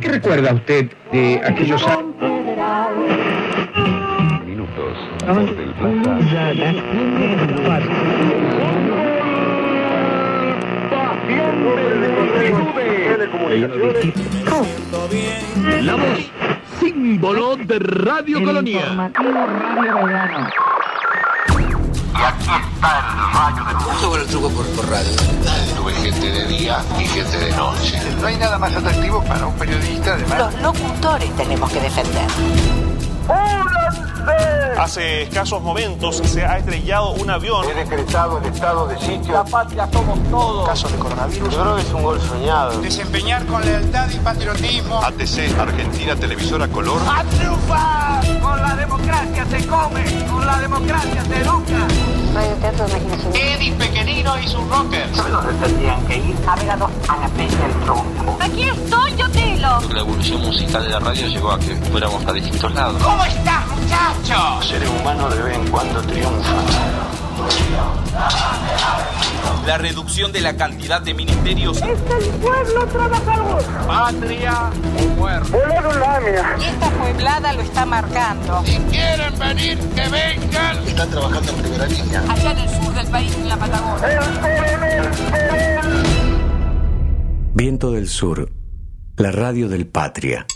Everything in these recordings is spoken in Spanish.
¿Qué recuerda usted de aquellos años? Minutos. Por del Plaza. La voz, símbolo de Radio Colonia. Tuve gente de día y gente de noche. No hay nada más atractivo para un periodista de Los locutores tenemos que defender. Hace escasos momentos se ha estrellado un avión. He decretado el estado de sitio. La patria somos todos. Caso de coronavirus. Yo creo que es un gol soñado. Desempeñar con lealtad y patriotismo. ATC, Argentina Televisora Color. ¡A triunfar! Con la democracia se come, con la democracia se educa. Radio Teatro de Imaginación. Eddie Pequeñino hizo un rocker. A ver a dos a la del tronco. Aquí estoy, yo te La evolución musical de la radio llegó a que fuéramos a distintos lados. ¿Cómo estás, muchacho? Los seres humanos de vez en cuando triunfan. La reducción de la cantidad de ministerios. Patria o muerte. Y esta pueblada lo está marcando. Si quieren venir, que vengan. Están trabajando en primera línea. Allá en el sur del país, en la Patagonia. Viento del Sur, la radio del Patria.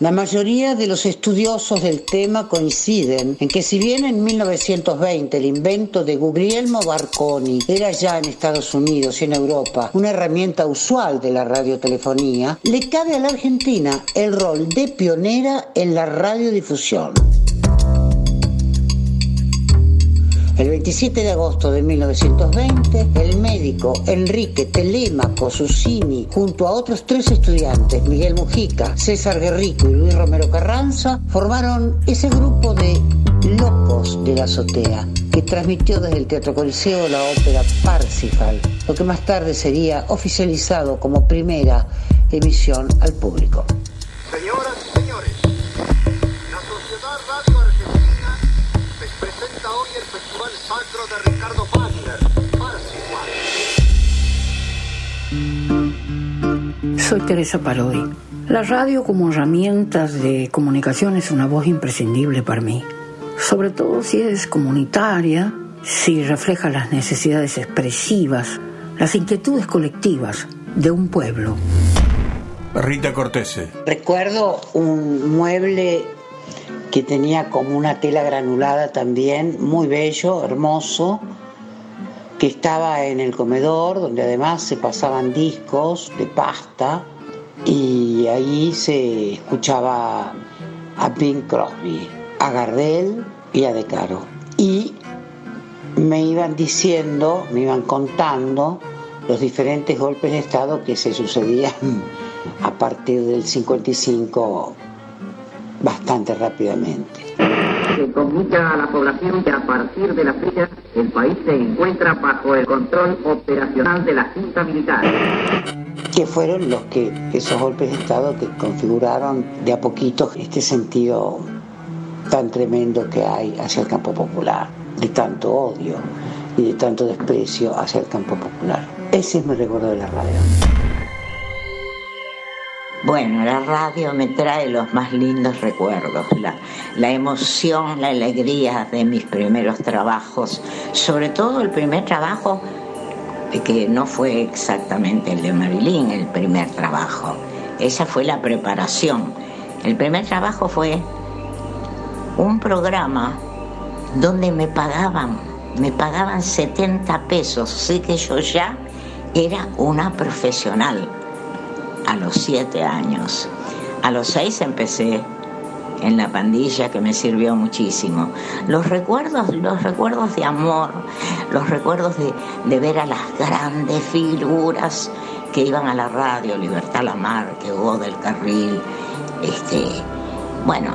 La mayoría de los estudiosos del tema coinciden en que si bien en 1920 el invento de Guglielmo Marconi era ya en Estados Unidos y en Europa una herramienta usual de la radiotelefonía, le cabe a la Argentina el rol de pionera en la radiodifusión. 27 de agosto de 1920, el médico Enrique Telemaco Susini, junto a otros tres estudiantes, Miguel Mujica, César Guerrico y Luis Romero Carranza, formaron ese grupo de locos de la azotea que transmitió desde el Teatro Coliseo la ópera Parsifal, lo que más tarde sería oficializado como primera emisión al público. Soy Teresa Parodi. La radio como herramienta de comunicación es una voz imprescindible para mí, sobre todo si es comunitaria, si refleja las necesidades expresivas, las inquietudes colectivas de un pueblo. Rita Cortese. Recuerdo un mueble que tenía como una tela granulada también, muy bello, hermoso, que estaba en el comedor, donde además se pasaban discos de pasta y ahí se escuchaba a Bing Crosby, a Gardel y a De Caro. Y me iban diciendo, me iban contando los diferentes golpes de Estado que se sucedían a partir del 55 bastante rápidamente. Se comunica a la población que a partir de la fecha el país se encuentra bajo el control operacional de la Junta Militar. que fueron los que esos golpes de Estado que configuraron de a poquito este sentido tan tremendo que hay hacia el campo popular, de tanto odio y de tanto desprecio hacia el campo popular. Ese es mi recuerdo de la radio. Bueno, la radio me trae los más lindos recuerdos, la, emoción, la alegría de mis primeros trabajos, sobre todo el primer trabajo que no fue exactamente el de Marilyn, el primer trabajo, esa fue la preparación. El primer trabajo fue un programa donde me pagaban, me pagaban 70 pesos, así que yo ya era una profesional a los siete años. A los seis empecé en la pandilla que me sirvió muchísimo. Los recuerdos, los recuerdos de amor, los recuerdos de, de ver a las grandes figuras que iban a la radio, Libertad Lamarque, Hugo del Carril, este, bueno,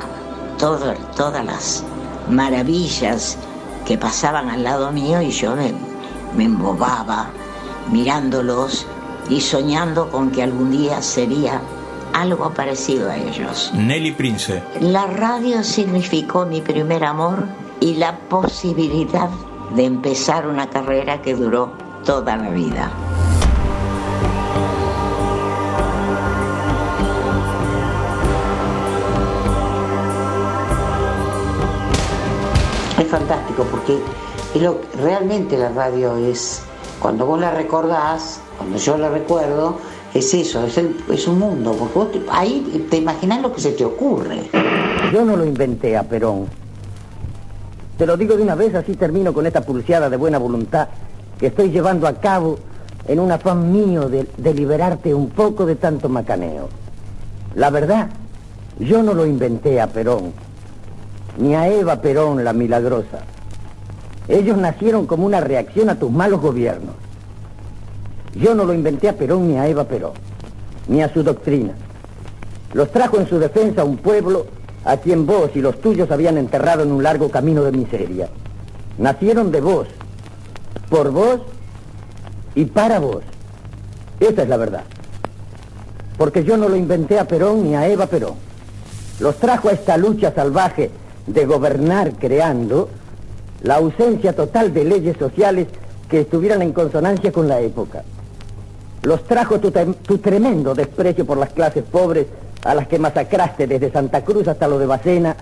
todo- todas las maravillas que pasaban al lado mío y yo me, me embobaba mirándolos y soñando con que algún día sería algo parecido a ellos. Nelly Prince. La radio significó mi primer amor y la posibilidad de empezar una carrera que duró toda la vida. Es fantástico porque realmente la radio es, cuando vos la recordás, cuando yo la recuerdo, es eso, es, el- es un mundo, porque vos ahí te imaginás lo que se te ocurre. Yo no lo inventé a Perón. Te lo digo de una vez, así termino con esta pulseada de buena voluntad que estoy llevando a cabo en un afán mío de liberarte un poco de tanto macaneo. La verdad, yo no lo inventé a Perón, ni a Eva Perón la milagrosa. Ellos nacieron como una reacción a tus malos gobiernos. Yo no lo inventé a Perón ni a Eva Perón, ni a su doctrina. Los trajo en su defensa un pueblo a quien vos y los tuyos habían enterrado en un largo camino de miseria. Nacieron de vos, por vos y para vos. Esa es la verdad. Porque yo no lo inventé a Perón ni a Eva Perón. Los trajo a esta lucha salvaje de gobernar creando la ausencia total de leyes sociales que estuvieran en consonancia con la época. Los trajo tu, tremendo desprecio por las clases pobres a las que masacraste desde Santa Cruz hasta lo de Bacena,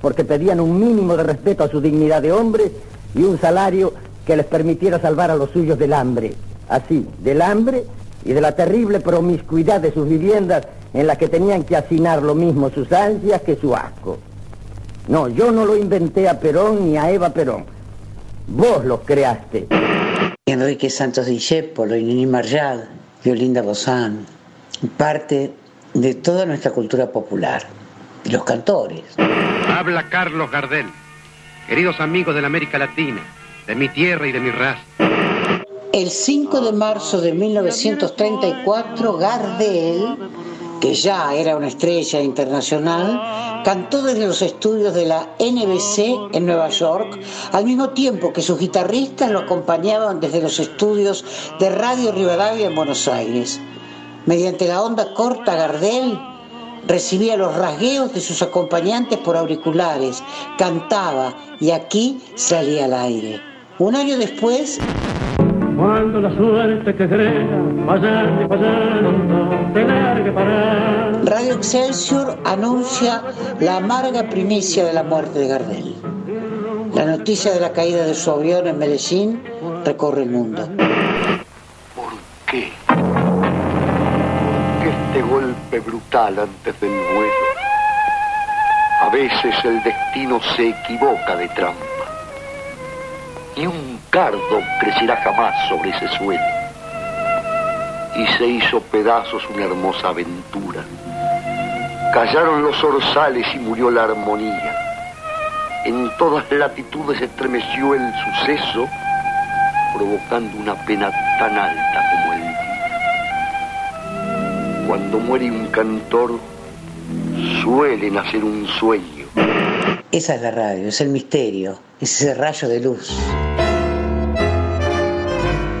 porque pedían un mínimo de respeto a su dignidad de hombres y un salario que les permitiera salvar a los suyos del hambre. Así, del hambre y de la terrible promiscuidad de sus viviendas en las que tenían que hacinar lo mismo sus ansias que su asco. No, yo no lo inventé a Perón ni a Eva Perón. Vos los creaste. Enrique Santos Discépolo y Nini Marjal, Violinda Bozán, parte de toda nuestra cultura popular. Los cantores. Habla Carlos Gardel. Queridos amigos de la América Latina, de mi tierra y de mi raza. El 5 de marzo de 1934, Gardel, que ya era una estrella internacional, cantó desde los estudios de la NBC en Nueva York, al mismo tiempo que sus guitarristas lo acompañaban desde los estudios de Radio Rivadavia en Buenos Aires. Mediante la onda corta, Gardel recibía los rasgueos de sus acompañantes por auriculares, cantaba y aquí salía al aire. Un año después, Cuando la suerte que crea y. Radio Excelsior anuncia la amarga primicia de la muerte de Gardel. La noticia de la caída de su avión en Medellín recorre el mundo. ¿Por qué? Este golpe brutal antes del vuelo. A veces el destino se equivoca de trampa. Ni un cardo crecerá jamás sobre ese suelo. Y se hizo pedazos una hermosa aventura. Callaron los orzales y murió la armonía. En todas latitudes estremeció el suceso, provocando una pena tan alta como el día. Cuando muere un cantor, suele nacer un sueño. Esa es la radio, es el misterio, es ese rayo de luz.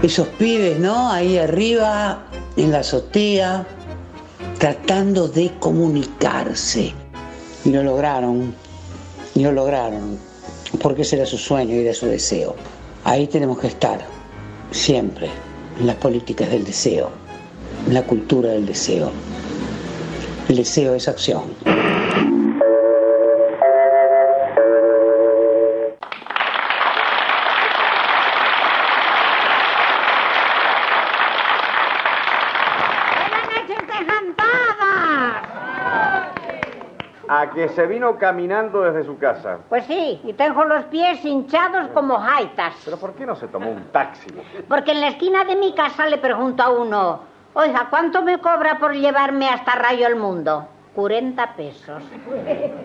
Esos pibes, ¿no? Ahí arriba, en la azotea, tratando de comunicarse. Y lo lograron, y lo lograron, porque ese era su sueño y era su deseo. Ahí tenemos que estar, siempre, en las políticas del deseo, en la cultura del deseo. El deseo es acción. Que se vino caminando desde su casa. Pues sí, y tengo los pies hinchados como jaitas. ¿Pero por qué no se tomó un taxi? Porque en la esquina de mi casa le pregunto a uno, oiga, ¿cuánto me cobra por llevarme hasta Rayo el Mundo? 40 pesos.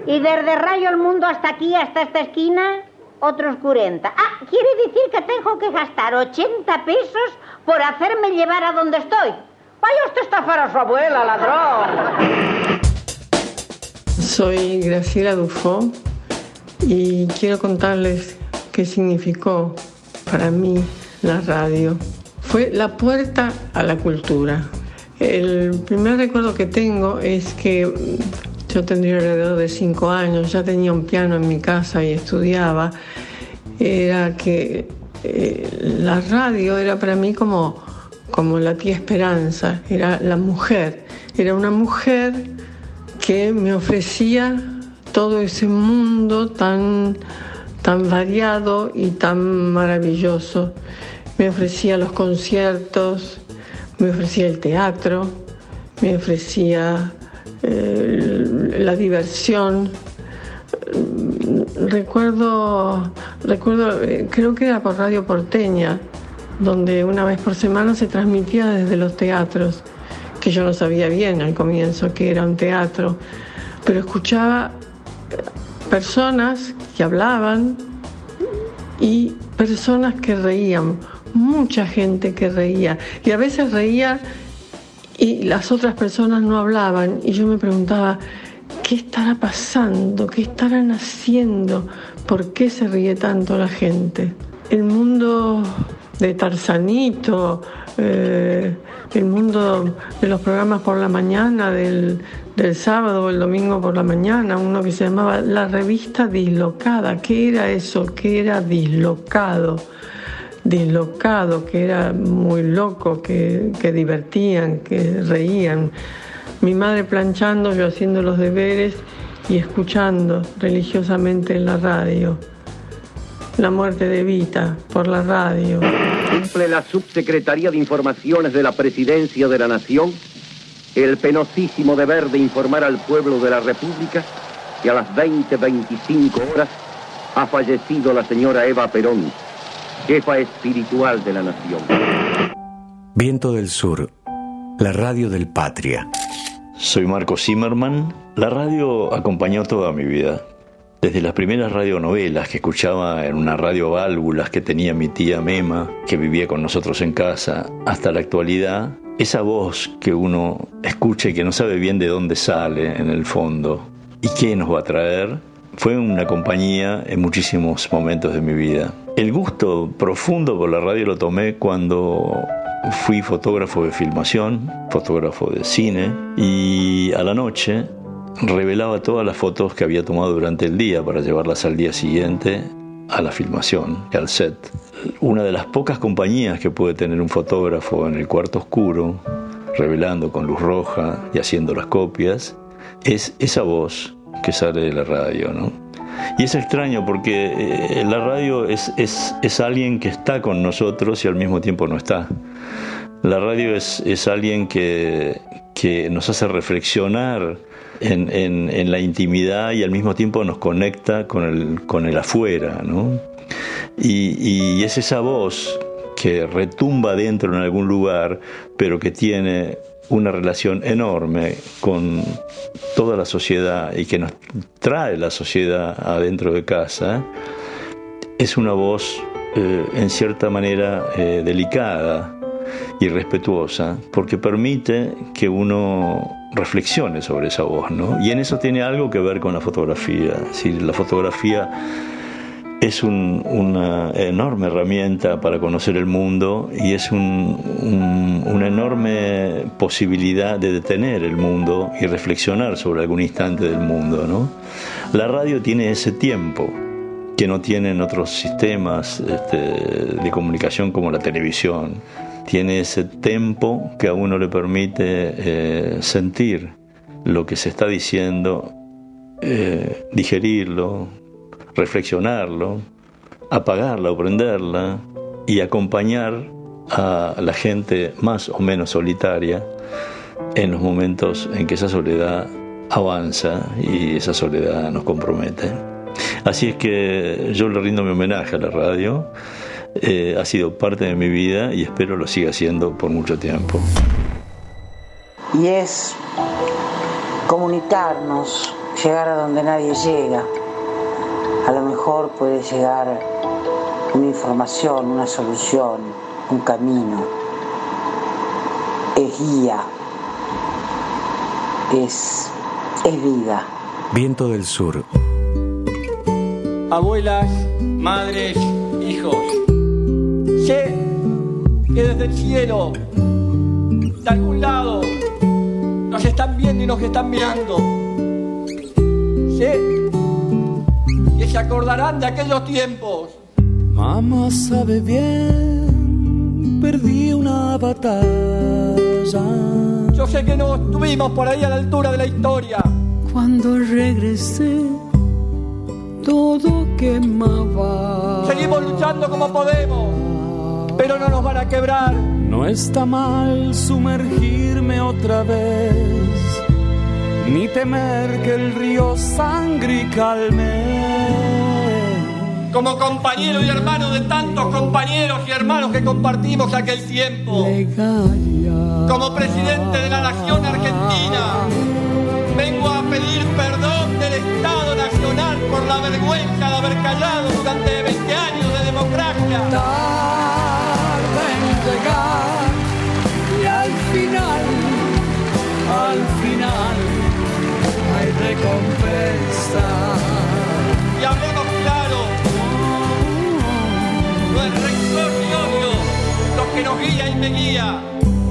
Y desde Rayo el Mundo hasta aquí, hasta esta esquina, otros 40. Ah, quiere decir que tengo que gastar 80 pesos por hacerme llevar a donde estoy. Vaya usted a estafar a su abuela, ladrón. Soy Graciela Dufo y quiero contarles qué significó para mí la radio. Fue la puerta a la cultura. El primer recuerdo que tengo es que yo tendría alrededor de cinco años, ya tenía un piano en mi casa y estudiaba. Era que eh, la radio era para mí como, como la tía Esperanza, era la mujer, era una mujer que me ofrecía todo ese mundo tan tan variado y tan maravilloso. Me ofrecía los conciertos, me ofrecía el teatro, me ofrecía eh, la diversión. Recuerdo, recuerdo, eh, creo que era por Radio Porteña, donde una vez por semana se transmitía desde los teatros, que yo no sabía bien al comienzo que era un teatro, pero escuchaba personas que hablaban y personas que reían, mucha gente que reía. Y a veces reía y las otras personas no hablaban y yo me preguntaba, ¿qué estará pasando? ¿Qué estarán haciendo? ¿Por qué se ríe tanto la gente? El mundo de Tarzanito, eh, el mundo de los programas por la mañana, del, del sábado o el domingo por la mañana, uno que se llamaba La Revista Dislocada. ¿Qué era eso? ¿Qué era dislocado? Dislocado, que era muy loco, que, que divertían, que reían. Mi madre planchando, yo haciendo los deberes y escuchando religiosamente en la radio. La muerte de Vita por la radio. Cumple la Subsecretaría de Informaciones de la Presidencia de la Nación el penosísimo deber de informar al pueblo de la República que a las 20.25 horas ha fallecido la señora Eva Perón, jefa espiritual de la nación. Viento del Sur, la radio del Patria. Soy Marco Zimmerman. La radio acompañó toda mi vida. Desde las primeras radionovelas que escuchaba en una radio válvulas que tenía mi tía Mema, que vivía con nosotros en casa, hasta la actualidad, esa voz que uno escucha y que no sabe bien de dónde sale en el fondo y qué nos va a traer, fue una compañía en muchísimos momentos de mi vida. El gusto profundo por la radio lo tomé cuando fui fotógrafo de filmación, fotógrafo de cine y a la noche revelaba todas las fotos que había tomado durante el día para llevarlas al día siguiente a la filmación, al set. Una de las pocas compañías que puede tener un fotógrafo en el cuarto oscuro, revelando con luz roja y haciendo las copias, es esa voz que sale de la radio, ¿no? Y es extraño porque eh, la radio es, es, es, alguien que está con nosotros y al mismo tiempo no está. La radio es, es alguien que, que nos hace reflexionar en, en, la intimidad y al mismo tiempo nos conecta con el, con el afuera, ¿no? Y, y es esa voz que retumba dentro en algún lugar, pero que tiene una relación enorme con toda la sociedad y que nos trae la sociedad adentro de casa, es una voz eh, en cierta manera eh, delicada y respetuosa, porque permite que uno reflexione sobre esa voz, ¿no? Y en eso tiene algo que ver con la fotografía. Si la fotografía es una enorme herramienta para conocer el mundo y es una enorme posibilidad de detener el mundo y reflexionar sobre algún instante del mundo. ¿no? La radio tiene ese tiempo que no tienen otros sistemas este, de comunicación como la televisión. Tiene ese tiempo que a uno le permite eh, sentir lo que se está diciendo, eh, digerirlo, reflexionarlo, apagarla o prenderla y acompañar a la gente más o menos solitaria en los momentos en que esa soledad avanza y esa soledad nos compromete. Así es que yo le rindo mi homenaje a la radio, eh, ha sido parte de mi vida y espero lo siga siendo por mucho tiempo. Y es comunicarnos, llegar a donde nadie llega a lo mejor puede llegar una información, una solución, un camino. Es guía, es, es vida. Viento del Sur. Abuelas, madres, hijos. Sé que desde el cielo, de algún lado, nos están viendo y nos están mirando. Sé se acordarán de aquellos tiempos. Mamá sabe bien, perdí una batalla. Yo sé que no estuvimos por ahí a la altura de la historia. Cuando regresé, todo quemaba. Seguimos luchando como podemos, pero no nos van a quebrar. No está mal sumergirme otra vez, ni temer que el río sangre y calme. Como compañero y hermano de tantos compañeros y hermanos que compartimos aquel tiempo. Como presidente de la Nación Argentina, vengo a pedir perdón del Estado Nacional por la vergüenza de haber callado durante 20 años de democracia. Y al final, al final, hay recompensa. Y hablemos claro, no es rencor ni odio lo que nos guía y me guía,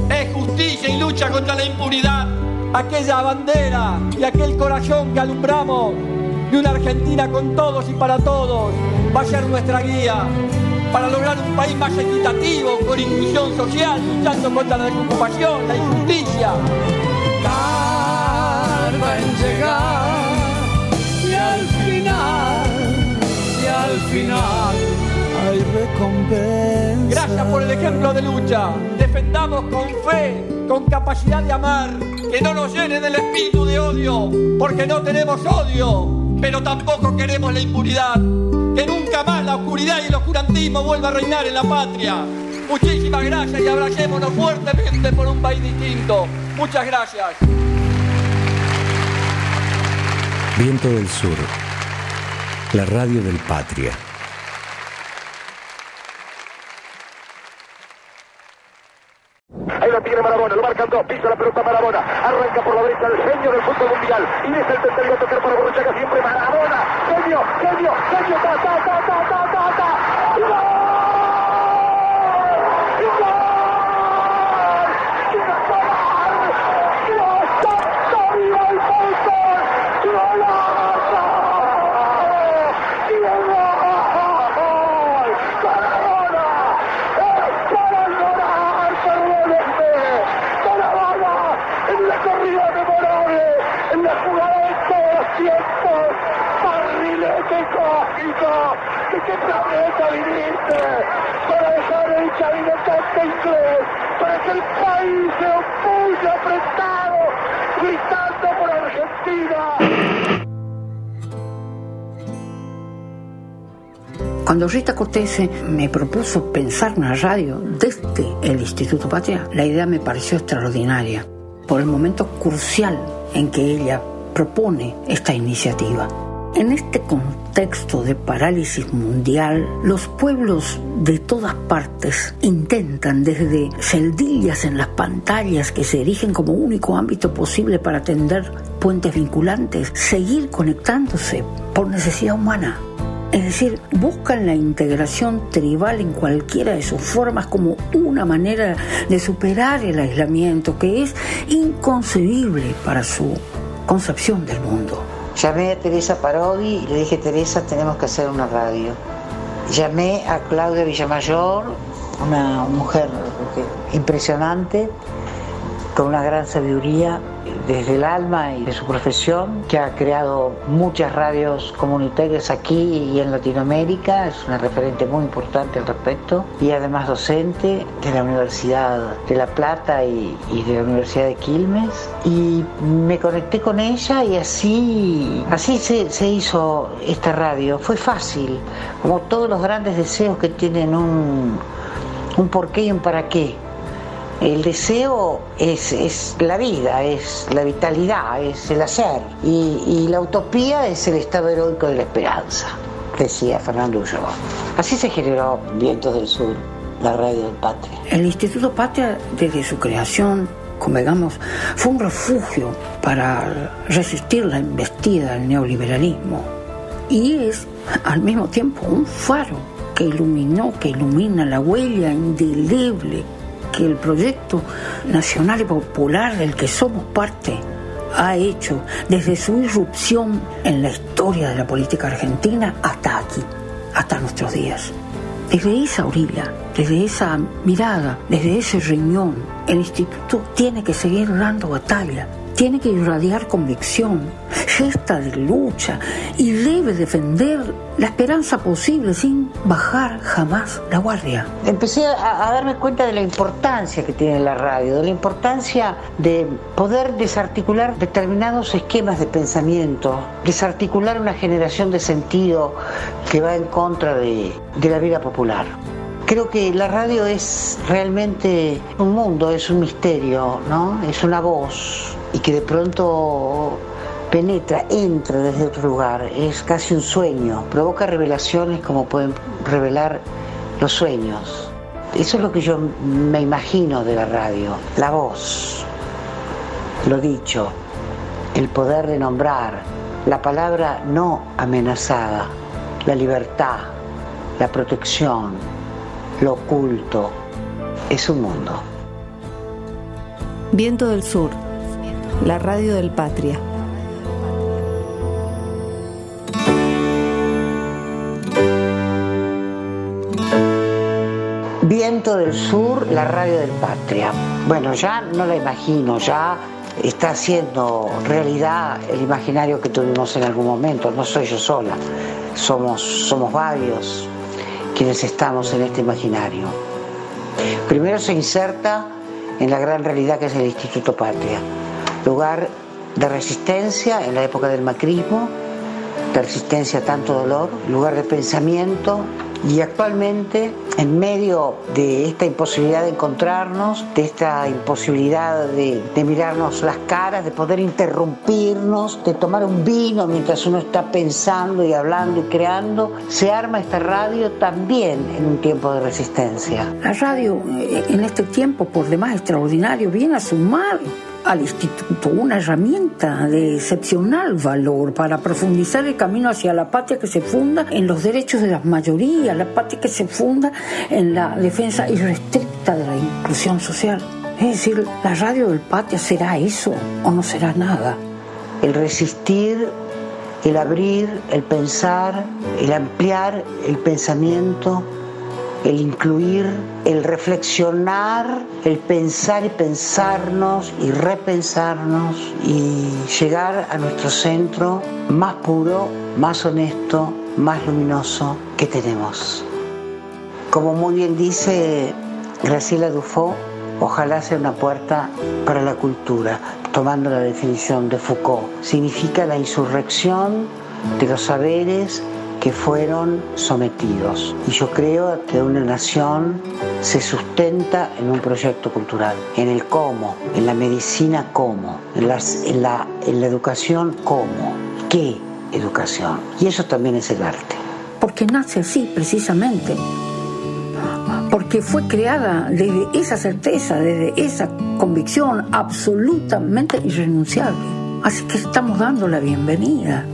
es justicia y lucha contra la impunidad. Aquella bandera y aquel corazón que alumbramos de una Argentina con todos y para todos. Va a ser nuestra guía para lograr un país más equitativo, con inclusión social, luchando contra la desocupación, la injusticia. Tarda en llegar y al final, y al final hay recompensa. Gracias por el ejemplo de lucha. Defendamos con fe, con capacidad de amar, que no nos llene del espíritu de odio, porque no tenemos odio, pero tampoco queremos la impunidad. Que nunca más la oscuridad y el oscurantismo vuelva a reinar en la patria. Muchísimas gracias y abracémonos fuertemente por un país distinto. Muchas gracias. Viento del Sur, la radio del Patria. Ahí lo tiene Marabona, lo marcan dos, pisa la pelota Marabona, arranca por la derecha el genio del fútbol mundial y es el tercero a tocar para Borruchaga siempre Marabona, genio, genio, genio, ta, ta, ta, ta, ta, ta, ta. ¡Gol! ¡Gol! ¡Qué gol! ¡Dios santo, viva el fútbol! ¡Golazo! ¡Qué gol! ¡Maradona! ¡Es para llorar, perdónenme! ¡Maradona! En la corrida memorable, en la jugada de todos los tiempos, barrilete cósmico, ¿de qué planeta viniste? Para dejar el chavinotante inglés, para que el país se opulle apretado, gritando por Argentina. Cuando Rita Cortese me propuso pensar una radio desde el Instituto Patria, la idea me pareció extraordinaria por el momento crucial en que ella propone esta iniciativa. En este contexto de parálisis mundial, los pueblos de todas partes intentan desde celdillas en las pantallas que se erigen como único ámbito posible para atender puentes vinculantes, seguir conectándose por necesidad humana. Es decir, buscan la integración tribal en cualquiera de sus formas como una manera de superar el aislamiento que es inconcebible para su concepción del mundo. Llamé a Teresa Parodi y le dije, Teresa, tenemos que hacer una radio. Llamé a Claudia Villamayor, una mujer impresionante, con una gran sabiduría desde el alma y de su profesión, que ha creado muchas radios comunitarias aquí y en Latinoamérica, es una referente muy importante al respecto, y además docente de la Universidad de La Plata y, y de la Universidad de Quilmes. Y me conecté con ella y así, así se, se hizo esta radio. Fue fácil, como todos los grandes deseos que tienen un, un porqué y un para qué. El deseo es, es, la vida, es la vitalidad, es el hacer. Y, la utopía es el estado heroico de la esperanza, decía Fernando Ulloa. Así se generó Vientos del Sur, la radio del Patria. El Instituto Patria, desde su creación, convengamos, fue un refugio para resistir la embestida del neoliberalismo. Y es, al mismo tiempo, un faro que iluminó, que ilumina la huella indeleble que el proyecto nacional y popular del que somos parte ha hecho desde su irrupción en la historia de la política argentina hasta aquí, hasta nuestros días. Desde esa orilla, desde esa mirada, desde ese riñón, el instituto tiene que seguir dando batalla tiene que irradiar convicción, gesta de lucha y debe defender la esperanza posible sin bajar jamás la guardia. Empecé a, darme cuenta de la importancia que tiene la radio, de la importancia de poder desarticular determinados esquemas de pensamiento, desarticular una generación de sentido que va en contra de, de la vida popular. Creo que la radio es realmente un mundo, es un misterio, ¿no? Es una voz y que de pronto penetra, entra desde otro lugar, es casi un sueño, provoca revelaciones como pueden revelar los sueños. Eso es lo que yo me imagino de la radio, la voz, lo dicho, el poder de nombrar, la palabra no amenazada, la libertad, la protección, lo oculto, es un mundo. Viento del Sur, la radio del Patria. Viento del Sur, la radio del Patria. Bueno, ya no la imagino, ya está haciendo realidad el imaginario que tuvimos en algún momento. No soy yo sola, somos, somos varios quienes estamos en este imaginario. Primero se inserta en la gran realidad que es el Instituto Patria, lugar de resistencia en la época del macrismo, de resistencia a tanto dolor, lugar de pensamiento y actualmente en medio de esta imposibilidad de encontrarnos, de esta imposibilidad de, de, mirarnos las caras, de poder interrumpirnos, de tomar un vino mientras uno está pensando y hablando y creando, se arma esta radio también en un tiempo de resistencia. La radio en este tiempo, por demás extraordinario, viene a sumar al instituto una herramienta de excepcional valor para profundizar el camino hacia la patria que se funda en los derechos de las mayorías, la patria que se funda en la defensa irrestricta de la inclusión social. Es decir, la radio del patria será eso o no será nada. El resistir, el abrir, el pensar, el ampliar el pensamiento, el incluir, el reflexionar, el pensar y pensarnos y repensarnos y llegar a nuestro centro más puro, más honesto, más luminoso que tenemos. Como muy bien dice Graciela Dufo, ojalá sea una puerta para la cultura, tomando la definición de Foucault. Significa la insurrección de los saberes que fueron sometidos. Y yo creo que una nación se sustenta en un proyecto cultural, en el cómo, en la medicina cómo, en, las, en, la, en la educación cómo, qué educación. Y eso también es el arte. Porque nace así, precisamente. Porque fue creada desde esa certeza, desde esa convicción absolutamente irrenunciable. Así que estamos dando la bienvenida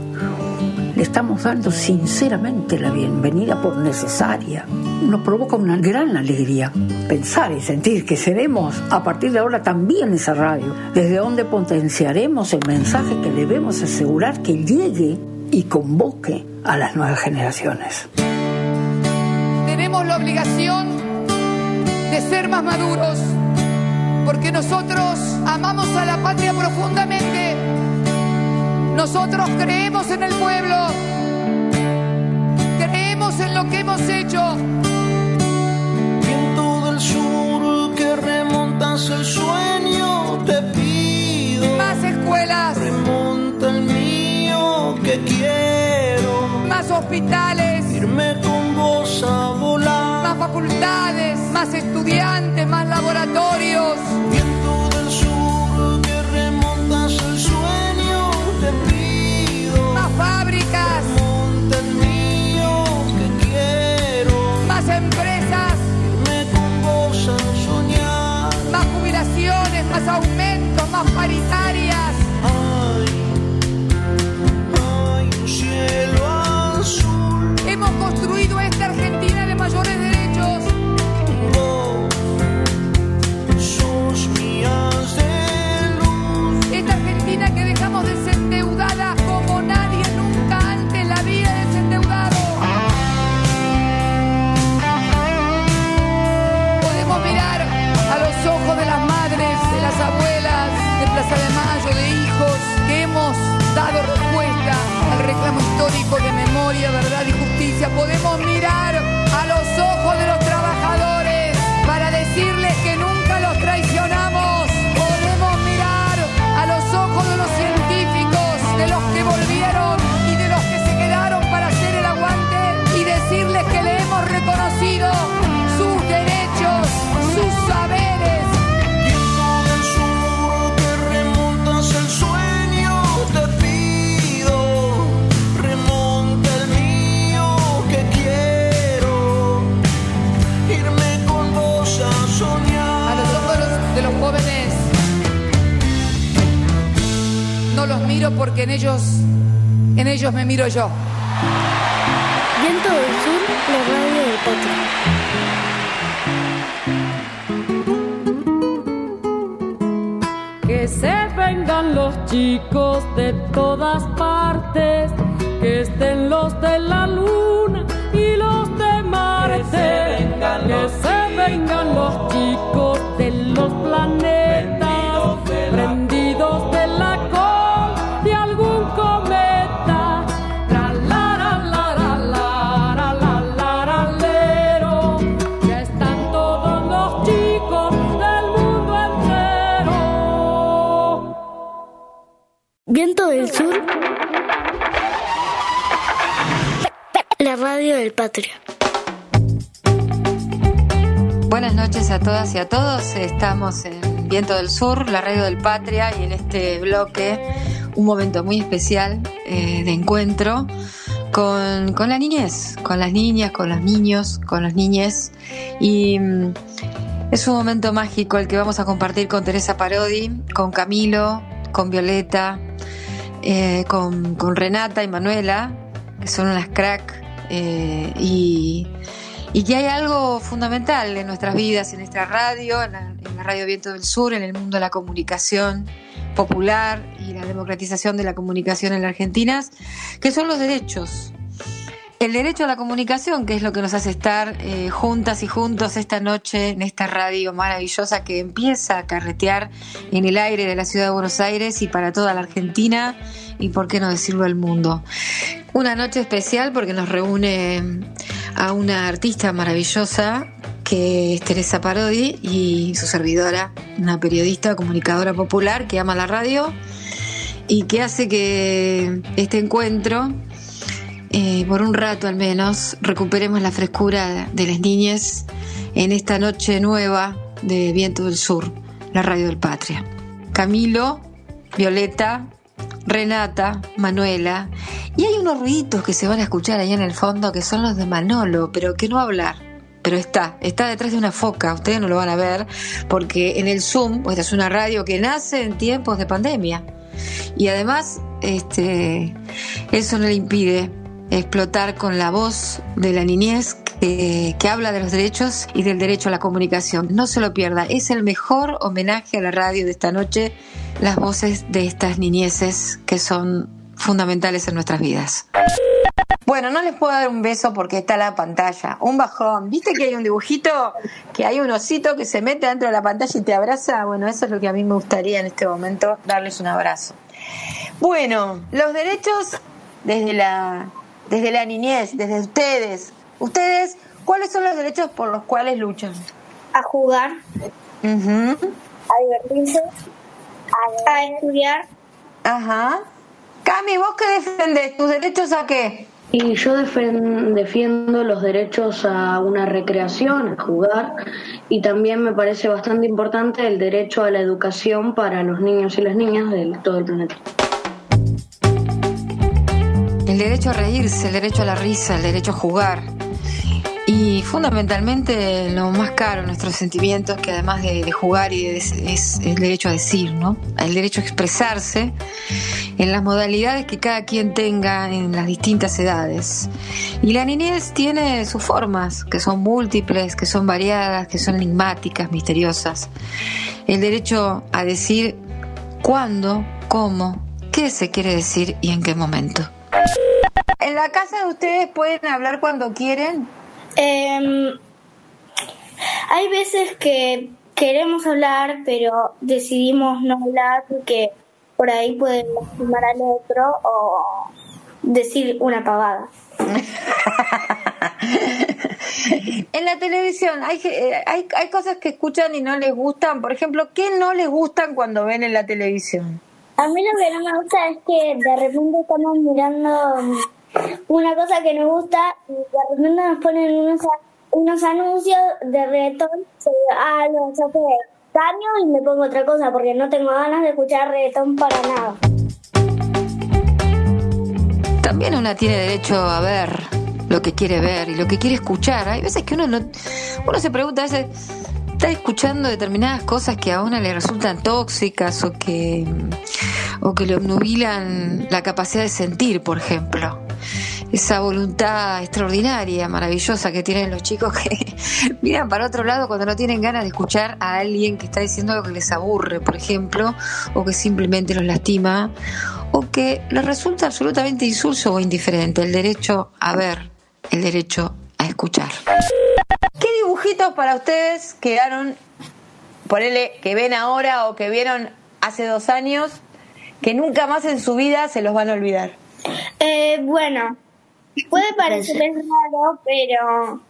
estamos dando sinceramente la bienvenida por necesaria. Nos provoca una gran alegría pensar y sentir que seremos a partir de ahora también esa radio, desde donde potenciaremos el mensaje que debemos asegurar que llegue y convoque a las nuevas generaciones. Tenemos la obligación de ser más maduros, porque nosotros amamos a la patria profundamente nosotros creemos en el pueblo, creemos en lo que hemos hecho. Viento del sur que remontas el sueño, te pido. Más escuelas. Remonta el mío que quiero. Más hospitales. Irme con vos a volar. Más facultades, más estudiantes, más laboratorios. Viento más aumentos, más paritarias. histórico de memoria, verdad y justicia, podemos mirar miro porque en ellos, en ellos me miro yo. Viento del Sur, la radio del Patria. Que se vengan los chicos de todas partes, que estén los de la luna y los de Marte. Que se vengan los, chicos de los planetas, Buenas noches a todas y a todos. Estamos en Viento del Sur, la radio del Patria, y en este bloque un momento muy especial eh, de encuentro con, con la niñez, con las niñas, con los niños, con las niñes. Y mm, es un momento mágico el que vamos a compartir con Teresa Parodi, con Camilo, con Violeta, eh, con, con Renata y Manuela, que son unas crack. Eh, y que hay algo fundamental en nuestras vidas, en nuestra radio, en la, en la Radio Viento del Sur, en el mundo de la comunicación popular y la democratización de la comunicación en la Argentina, que son los derechos. El derecho a la comunicación, que es lo que nos hace estar eh, juntas y juntos esta noche en esta radio maravillosa que empieza a carretear en el aire de la ciudad de Buenos Aires y para toda la Argentina y por qué no decirlo al mundo. Una noche especial porque nos reúne a una artista maravillosa que es Teresa Parodi y su servidora, una periodista, comunicadora popular que ama la radio y que hace que este encuentro, eh, por un rato al menos, recuperemos la frescura de las niñas en esta noche nueva de Viento del Sur, la radio del Patria. Camilo, Violeta, Renata, Manuela, y hay unos ruiditos que se van a escuchar ahí en el fondo que son los de Manolo, pero que no hablar. Pero está, está detrás de una foca, ustedes no lo van a ver, porque en el Zoom, esta es una radio que nace en tiempos de pandemia. Y además, este, eso no le impide explotar con la voz de la niñez que, habla de los derechos y del derecho a la comunicación. No se lo pierda, es el mejor homenaje a la radio de esta noche, las voces de estas niñeces que son fundamentales en nuestras vidas. Bueno, no les puedo dar un beso porque está la pantalla. Un bajón. ¿Viste que hay un dibujito? Que hay un osito que se mete dentro de la pantalla y te abraza. Bueno, eso es lo que a mí me gustaría en este momento, darles un abrazo. Bueno, los derechos desde la, desde la niñez, desde ustedes. Ustedes, ¿cuáles son los derechos por los cuales luchan? A jugar, a divertirse, a, estudiar. Ajá. Cami, ¿vos qué defendés? ¿Tus derechos a qué? Y yo defiendo los derechos a una recreación, a jugar, y también me parece bastante importante el derecho a la educación para los niños y las niñas de todo el planeta. El derecho a reírse, el derecho a la risa, el derecho a jugar. Y fundamentalmente lo más caro, nuestros sentimientos, que además de, jugar y de- es el derecho a decir, ¿no? El derecho a expresarse en las modalidades que cada quien tenga en las distintas edades. Y la niñez tiene sus formas, que son múltiples, que son variadas, que son enigmáticas, misteriosas. El derecho a decir cuándo, cómo, qué se quiere decir y en qué momento. ¿En la casa de ustedes pueden hablar cuando quieren? Em, hay veces que queremos hablar, pero decidimos no hablar porque por ahí pueden lastimar al otro o decir una pavada. en la televisión hay, eh, hay, hay cosas que escuchan y no les gustan. Por ejemplo, ¿qué no les gustan cuando ven en la televisión? A mí lo que no me gusta es que de repente estamos mirando una cosa que nos gusta y de repente nos ponen unos, unos anuncios de reggaetón. Ah, no, fue daño y me pongo otra cosa porque no tengo ganas de escuchar reggaetón para nada. También una tiene derecho a ver lo que quiere ver y lo que quiere escuchar. Hay veces que uno no, uno se pregunta a veces está escuchando determinadas cosas que a una le resultan tóxicas o que o que le obnubilan la capacidad de sentir, por ejemplo. Esa voluntad extraordinaria, maravillosa que tienen los chicos que miran para otro lado cuando no tienen ganas de escuchar a alguien que está diciendo algo que les aburre, por ejemplo, o que simplemente los lastima, o que les resulta absolutamente insulso o indiferente el derecho a ver, el derecho a escuchar. ¿Qué dibujitos para ustedes quedaron, ponele, que ven ahora o que vieron hace dos años, que nunca más en su vida se los van a olvidar? Eh, bueno, puede parecer raro, pero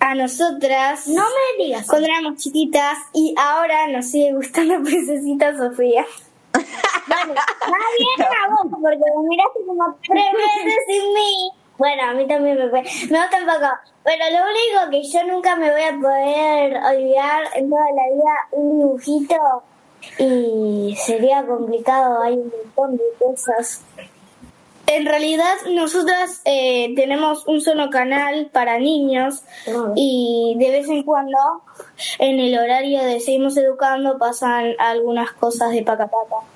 a nosotras, no me digas, cuando éramos chiquitas y ahora nos sigue gustando Princesita Sofía. Bueno, más bien a vos, porque me miraste como tres veces sin mí. Bueno, a mí también me fue. Me gusta un poco. Pero lo único que yo nunca me voy a poder olvidar en toda la vida, un dibujito. Y sería complicado, hay un montón de cosas. En realidad, nosotras eh, tenemos un solo canal para niños y de vez en cuando, en el horario de Seguimos Educando, pasan algunas cosas de Paca Paca,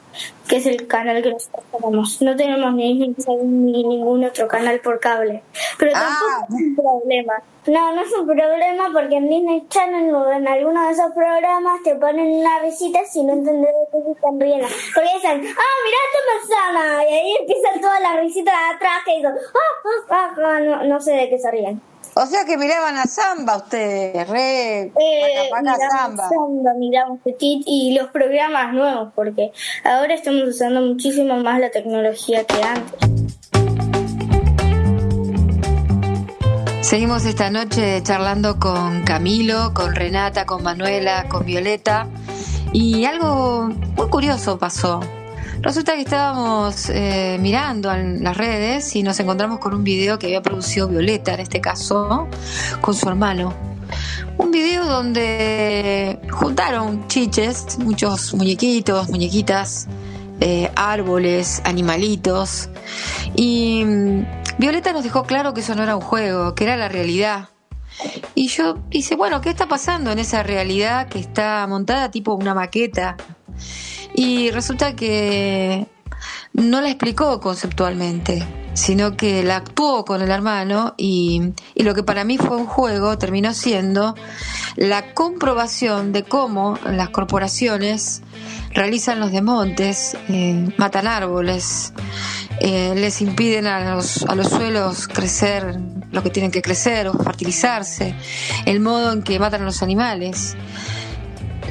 que es el canal que nosotros tenemos. No tenemos ni, ningún otro canal por cable, pero tampoco es un problema. No, no es un problema porque en Disney Channel o en alguno de esos programas te ponen una risita si no entendés de qué están riendo. Porque dicen, ah, mirá esta manzana. Y ahí empiezan todas las risitas de atrás que dicen, ah, ah, ah, no, no sé de qué se ríen. O sea que miraban a Samba ustedes, re Eh, paca, paca, Samba. Samba, miramos Petit y los programas nuevos, porque ahora estamos usando muchísimo más la tecnología que antes. Seguimos esta noche charlando con Camilo, con Renata, con Manuela, con Violeta y algo muy curioso pasó. Resulta que estábamos eh, mirando en las redes y nos encontramos con un video que había producido Violeta, en este caso, con su hermano. Un video donde juntaron chiches, muchos muñequitos, muñequitas, eh, árboles, animalitos. Y mm, Violeta nos dejó claro que eso no era un juego, que era la realidad. Y yo dice, bueno, ¿qué está pasando en esa realidad que está montada tipo una maqueta? Y resulta que no la explicó conceptualmente, sino que la actuó con el hermano y, lo que para mí fue un juego terminó siendo la comprobación de cómo las corporaciones realizan los desmontes, eh, matan árboles, eh, les impiden a los, a los suelos crecer lo que tienen que crecer o fertilizarse, el modo en que matan a los animales,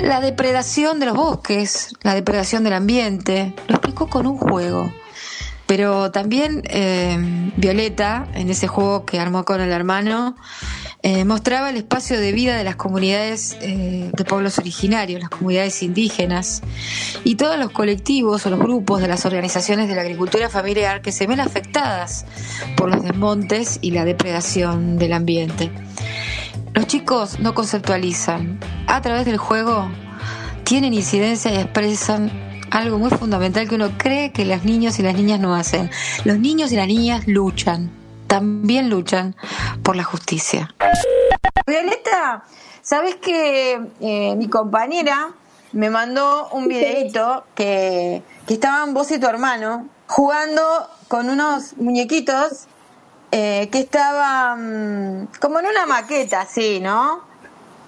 la depredación de los bosques, la depredación del ambiente, lo explicó con un juego. Pero también eh, Violeta, en ese juego que armó con el hermano, eh, mostraba el espacio de vida de las comunidades eh, de pueblos originarios, las comunidades indígenas y todos los colectivos o los grupos de las organizaciones de la agricultura familiar que se ven afectadas por los desmontes y la depredación del ambiente. Los chicos no conceptualizan. A través del juego tienen incidencia y expresan algo muy fundamental que uno cree que los niños y las niñas no hacen. Los niños y las niñas luchan, también luchan por la justicia. Violeta, ¿sabes que eh, mi compañera me mandó un videito que, que estaban vos y tu hermano jugando con unos muñequitos eh, que estaban como en una maqueta, así, ¿no?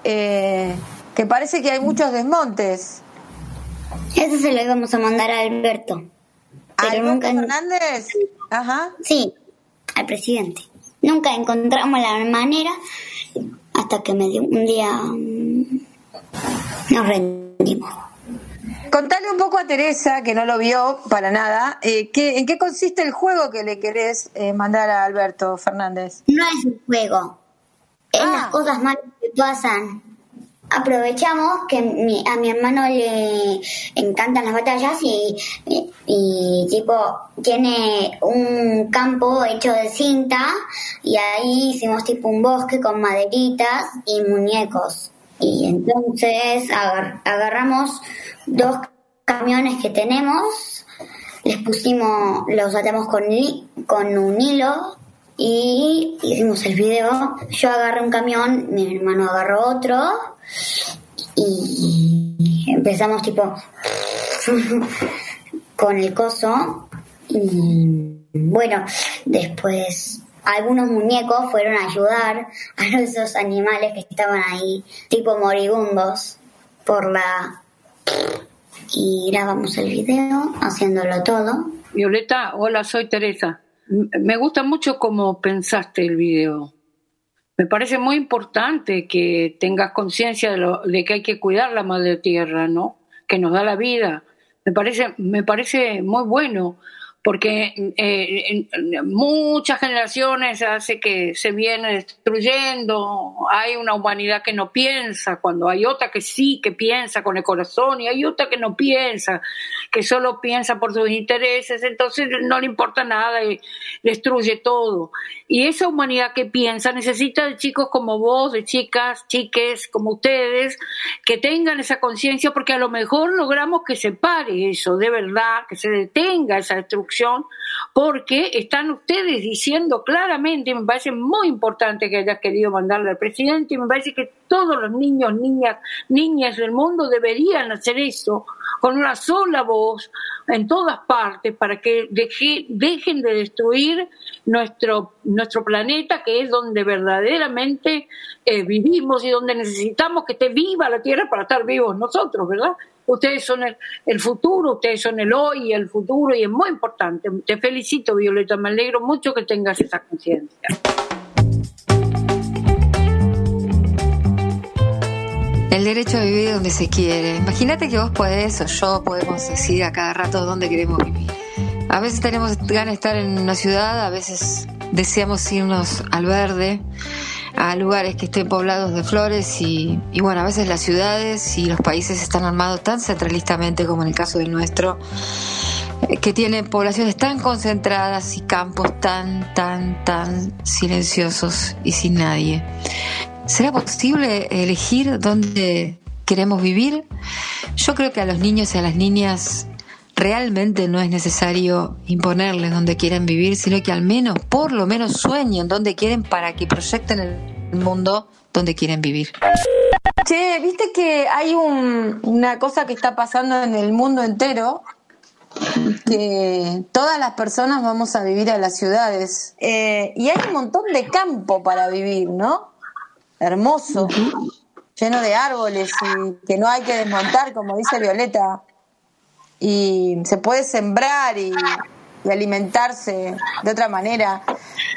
Eh, que parece que hay muchos desmontes. Eso se lo íbamos a mandar a Alberto. Pero ¿Alberto nunca. Fernández? Ajá. Sí, al presidente. Nunca encontramos la manera hasta que me dio un día. mm, Nos rendimos. Contale un poco a Teresa, que no lo vio para nada, eh, ¿qué- ¿en qué consiste el juego que le querés eh, mandar a Alberto Fernández? No es un juego. Es las cosas malas que pasan. Aprovechamos que mi- a mi hermano le encantan las batallas y, y, y, tipo tiene un campo hecho de cinta y ahí hicimos tipo un bosque con maderitas y muñecos. Y entonces agar- agarramos dos camiones que tenemos, les pusimos, los atamos con, con un hilo y hicimos el video. Yo agarré un camión, mi hermano agarró otro y empezamos tipo con el coso y bueno, después algunos muñecos fueron a ayudar a esos animales que estaban ahí, tipo moribundos, por la... Y grabamos el video haciéndolo todo. Violeta, hola, soy Teresa. Me gusta mucho cómo pensaste el video. Me parece muy importante que tengas conciencia de, de que hay que cuidar la madre tierra, ¿no? Que nos da la vida. Me parece, me parece muy bueno porque eh, muchas generaciones hace que se viene destruyendo, hay una humanidad que no piensa, cuando hay otra que sí, que piensa con el corazón, y hay otra que no piensa, que solo piensa por sus intereses, entonces no le importa nada y destruye todo. Y esa humanidad que piensa necesita de chicos como vos, de chicas, chiques como ustedes, que tengan esa conciencia, porque a lo mejor logramos que se pare eso, de verdad, que se detenga esa destrucción, porque están ustedes diciendo claramente, me parece muy importante que hayas querido mandarle al presidente, me parece que todos los niños, niñas, niñas del mundo deberían hacer eso con una sola voz en todas partes para que deje- dejen de destruir nuestro, nuestro planeta, que es donde verdaderamente eh, vivimos y donde necesitamos que esté viva la Tierra para estar vivos nosotros, ¿verdad? Ustedes son el, el futuro, ustedes son el hoy y el futuro y es muy importante. Te felicito, Violeta, me alegro mucho que tengas esa conciencia. El derecho a vivir donde se quiere. Imagínate que vos podés o yo podemos decir a cada rato dónde queremos vivir. A veces tenemos ganas de estar en una ciudad, a veces deseamos irnos al verde, a lugares que estén poblados de flores y, y bueno, a veces las ciudades y los países están armados tan centralistamente como en el caso del nuestro, eh, que tienen poblaciones tan concentradas y campos tan, tan, tan silenciosos y sin nadie. ¿Será posible elegir dónde queremos vivir? Yo creo que a los niños y a las niñas realmente no es necesario imponerles dónde quieren vivir, sino que al menos, por lo menos sueñen dónde quieren para que proyecten el mundo donde quieren vivir. Che, viste que hay un- una cosa que está pasando en el mundo entero, que todas las personas vamos a vivir a las ciudades Eh, y hay un montón de campo para vivir, ¿no? Hermoso, lleno de árboles y que no hay que desmontar, como dice Violeta, y se puede sembrar y, y alimentarse de otra manera.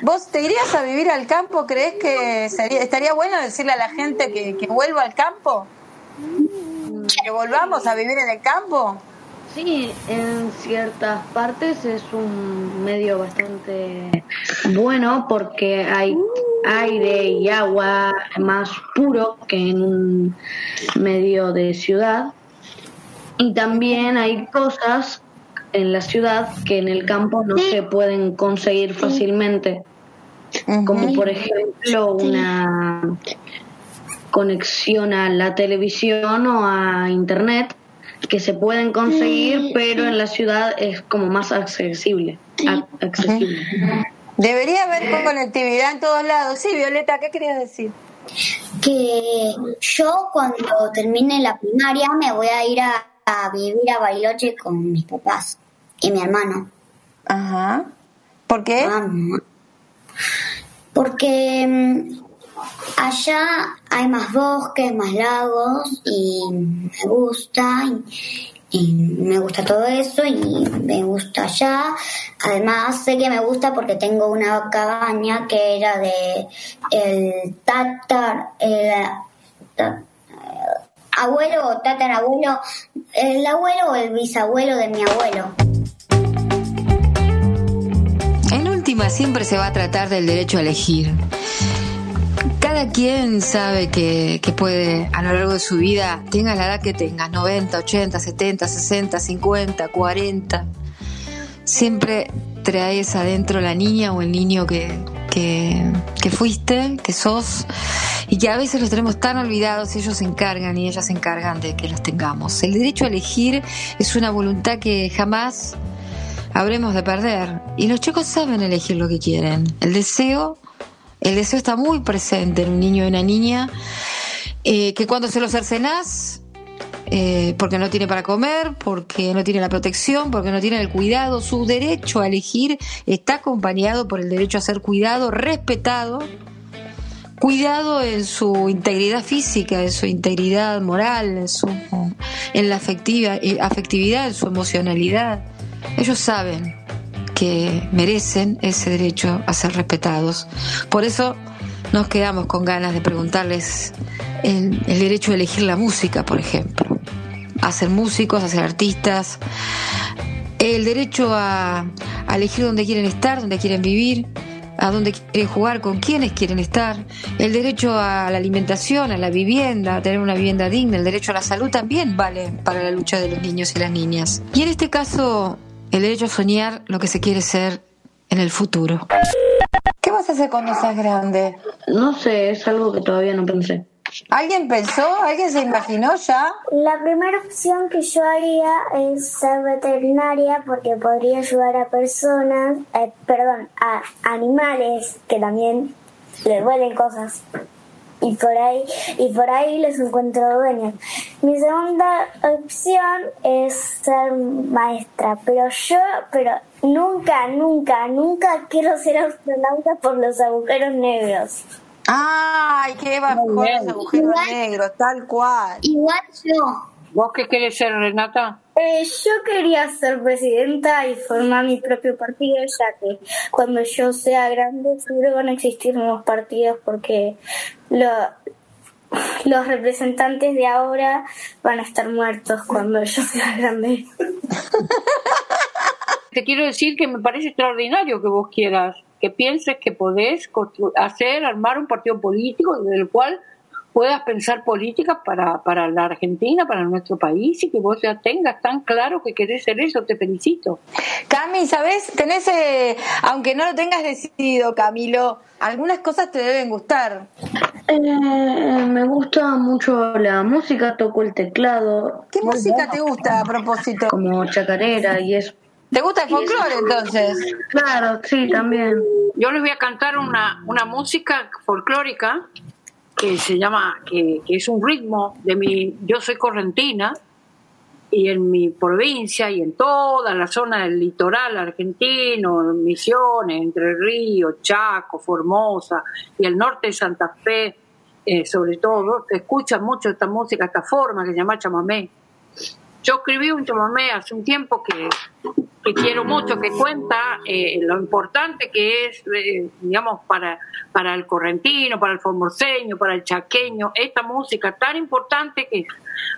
¿Vos te irías a vivir al campo? ¿Crees que sería, estaría bueno decirle a la gente que, que vuelva al campo? ¿Que volvamos a vivir en el campo? Sí, en ciertas partes es un medio bastante bueno porque hay aire y agua más puro que en un medio de ciudad. Y también hay cosas en la ciudad que en el campo no se pueden conseguir fácilmente. Como por ejemplo una conexión a la televisión o a internet que se pueden conseguir, pero en la ciudad es como más accesible. ac- accesible. Debería haber conectividad en todos lados. Sí, Violeta, ¿qué querías decir? que yo cuando termine la primaria me voy a ir a, a vivir a Bariloche con mis papás y mi hermano. Ajá. ¿Por qué? porque mm, allá hay más bosques, más lagos y me gusta y, me gusta todo eso y me gusta allá. Además sé que me gusta porque tengo una cabaña que era de el tatar, el abuelo o tatarabuelo, el abuelo o el bisabuelo de mi abuelo. En última, siempre se va a tratar del derecho a elegir. Cada quien sabe que, que puede a lo largo de su vida, tenga la edad que tenga, 90, 80, 70, 60, 50, 40, siempre traes adentro la niña o el niño que, que, que fuiste, que sos, y que a veces los tenemos tan olvidados, ellos se encargan y ellas se encargan de que los tengamos. El derecho a elegir es una voluntad que jamás habremos de perder. Y los chicos saben elegir lo que quieren. El deseo, el deseo está muy presente en un niño y una niña, eh, que cuando se lo cercenás, eh, porque no tiene para comer, porque no tiene la protección, porque no tiene el cuidado, su derecho a elegir está acompañado por el derecho a ser cuidado, respetado, cuidado en su integridad física, en su integridad moral, en, su, en la afectiva, eh, afectividad, en su emocionalidad. Ellos saben que merecen ese derecho a ser respetados. Por eso nos quedamos con ganas de preguntarles el, el derecho a elegir la música, por ejemplo, a ser músicos, a ser artistas, el derecho a, a elegir dónde quieren estar, dónde quieren vivir, a dónde quieren jugar, con quiénes quieren estar, el derecho a la alimentación, a la vivienda, a tener una vivienda digna, el derecho a la salud también vale para la lucha de los niños y las niñas. Y en este caso, el derecho a soñar lo que se quiere ser en el futuro. ¿Qué vas a hacer cuando seas grande? No sé, es algo que todavía no pensé. ¿Alguien pensó? ¿Alguien se imaginó ya? La primera opción que yo haría es ser veterinaria porque podría ayudar a personas, eh, perdón, a animales que también les duelen cosas y por ahí y por ahí les encuentro dueños. Mi segunda opción es ser maestra, pero yo, pero nunca, nunca, nunca quiero ser astronauta por los agujeros negros. Ay, qué bajón los agujeros negros, tal cual. Igual yo. ¿Vos qué querés ser, Renata? Eh, yo quería ser presidenta y formar mi propio partido, ya que cuando yo sea grande seguro van a existir nuevos partidos porque lo- los representantes de ahora van a estar muertos cuando yo sea grande. Te quiero decir que me parece extraordinario que vos quieras, que pienses que podés hacer, armar un partido político del cual puedas pensar políticas para, para la Argentina, para nuestro país y que vos ya tengas tan claro que querés ser eso, te felicito. Cami, ¿sabes? Tenés, eh, aunque no lo tengas decidido, Camilo, algunas cosas te deben gustar. Eh, me gusta mucho la música, toco el teclado. ¿Qué música te gusta a propósito? Como chacarera y eso. ¿Te gusta el folclore entonces? Claro, sí, también. Yo les voy a cantar una, una música folclórica que se llama, que, es un ritmo de mi, yo soy correntina y en mi provincia y en toda la zona del litoral argentino, Misiones, Entre Ríos, Chaco, Formosa y el norte de Santa Fe, eh, sobre todo, se escucha mucho esta música, esta forma que se llama chamamé. Yo escribí un chamamé hace un tiempo que, quiero mucho, que cuenta eh, lo importante que es, eh, digamos, para, para el correntino, para el formoseño, para el chaqueño, esta música tan importante que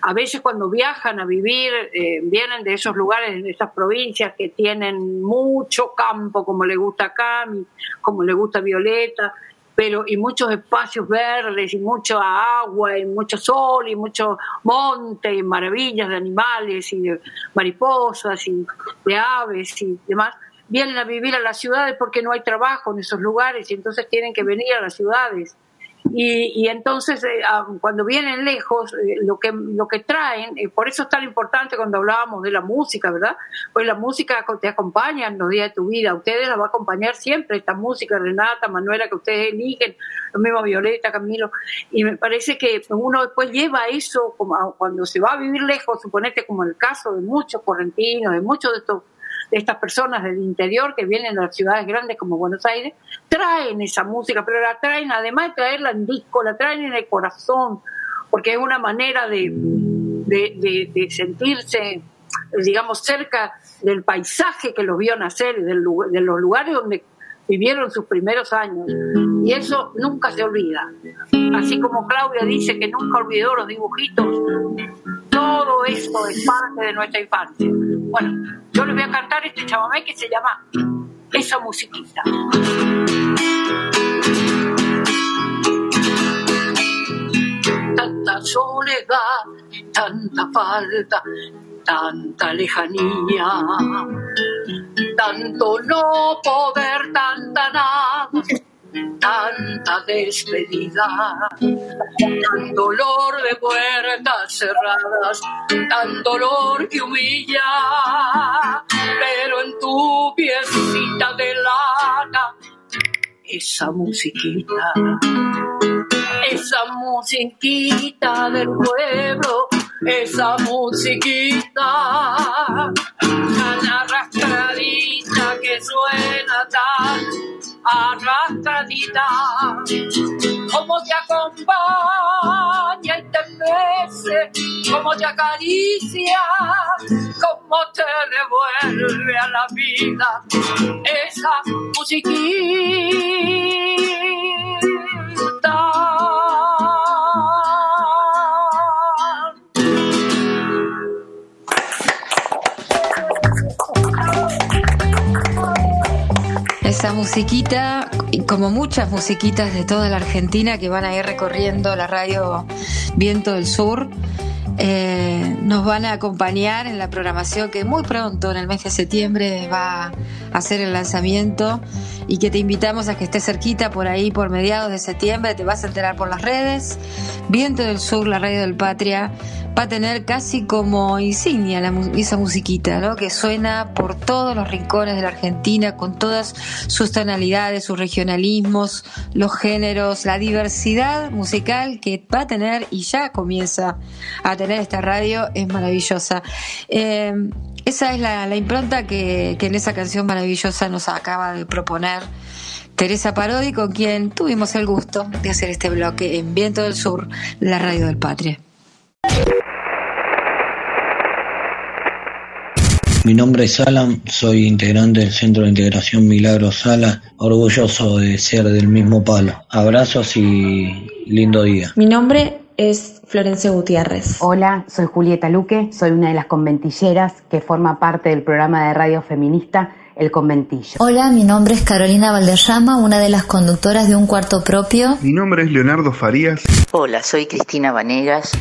a veces cuando viajan a vivir, eh, vienen de esos lugares, de esas provincias que tienen mucho campo, como le gusta a Cami, como le gusta Violeta, pero y muchos espacios verdes y mucha agua y mucho sol y mucho monte y maravillas de animales y de mariposas y de aves y demás vienen a vivir a las ciudades porque no hay trabajo en esos lugares y entonces tienen que venir a las ciudades y, y entonces eh, cuando vienen lejos eh, lo que lo que traen eh, por eso es tan importante cuando hablábamos de la música verdad pues la música te acompaña en los días de tu vida ustedes la va a acompañar siempre esta música Renata Manuela que ustedes eligen lo mismo Violeta Camilo y me parece que uno después lleva eso como a- cuando se va a vivir lejos suponete como el caso de muchos correntinos de muchos de estos estas personas del interior que vienen de las ciudades grandes como Buenos Aires, traen esa música, pero la traen, además de traerla en disco, la traen en el corazón, porque es una manera de, de, de- sentirse, digamos, cerca del paisaje que los vio nacer, del de los lugares donde vivieron sus primeros años. Y eso nunca se olvida. Así como Claudia dice que nunca olvidó los dibujitos, todo esto es parte de nuestra infancia. Bueno, yo les voy a cantar este chamamé que se llama Esa musiquita. Tanta soledad, tanta falta, tanta lejanía, tanto no poder, tanta nada tanta despedida, tan dolor de puertas cerradas, tan dolor que humilla, pero en tu piecita de lana, esa musiquita, esa musiquita del pueblo, esa musiquita tan arrastradita que suena tan arrastradita, como te acompaña y te mece, como te acaricia, como te devuelve a la vida esa musiquita. Esa musiquita, como muchas musiquitas de toda la Argentina que van a ir recorriendo la radio Viento del Sur, eh, nos van a acompañar en la programación que muy pronto, en el mes de septiembre, va a hacer el lanzamiento y que te invitamos a que estés cerquita por ahí, por mediados de septiembre, te vas a enterar por las redes. Viento del Sur, la radio del Patria, va a tener casi como insignia la esa musiquita, ¿no? Que suena por todos los rincones de la Argentina, con todas sus tonalidades, sus regionalismos, los géneros, la diversidad musical que va a tener y ya comienza a tener esta radio es maravillosa. Eh, esa es la, la impronta que, que en esa canción maravillosa nos acaba de proponer Teresa Parodi, con quien tuvimos el gusto de hacer este bloque en Viento del Sur, la radio del Patria. Mi nombre es Alan, soy integrante del Centro de Integración Milagro Sala, orgulloso de ser del mismo palo. Abrazos y lindo día. Mi nombre es Florencia Gutiérrez. Hola, soy Julieta Luque, soy una de las conventilleras que forma parte del programa de radio feminista El Conventillo. Hola, mi nombre es Carolina Valderrama, una de las conductoras de Un Cuarto Propio. Mi nombre es Leonardo Farías. Hola, soy Cristina Vanegas.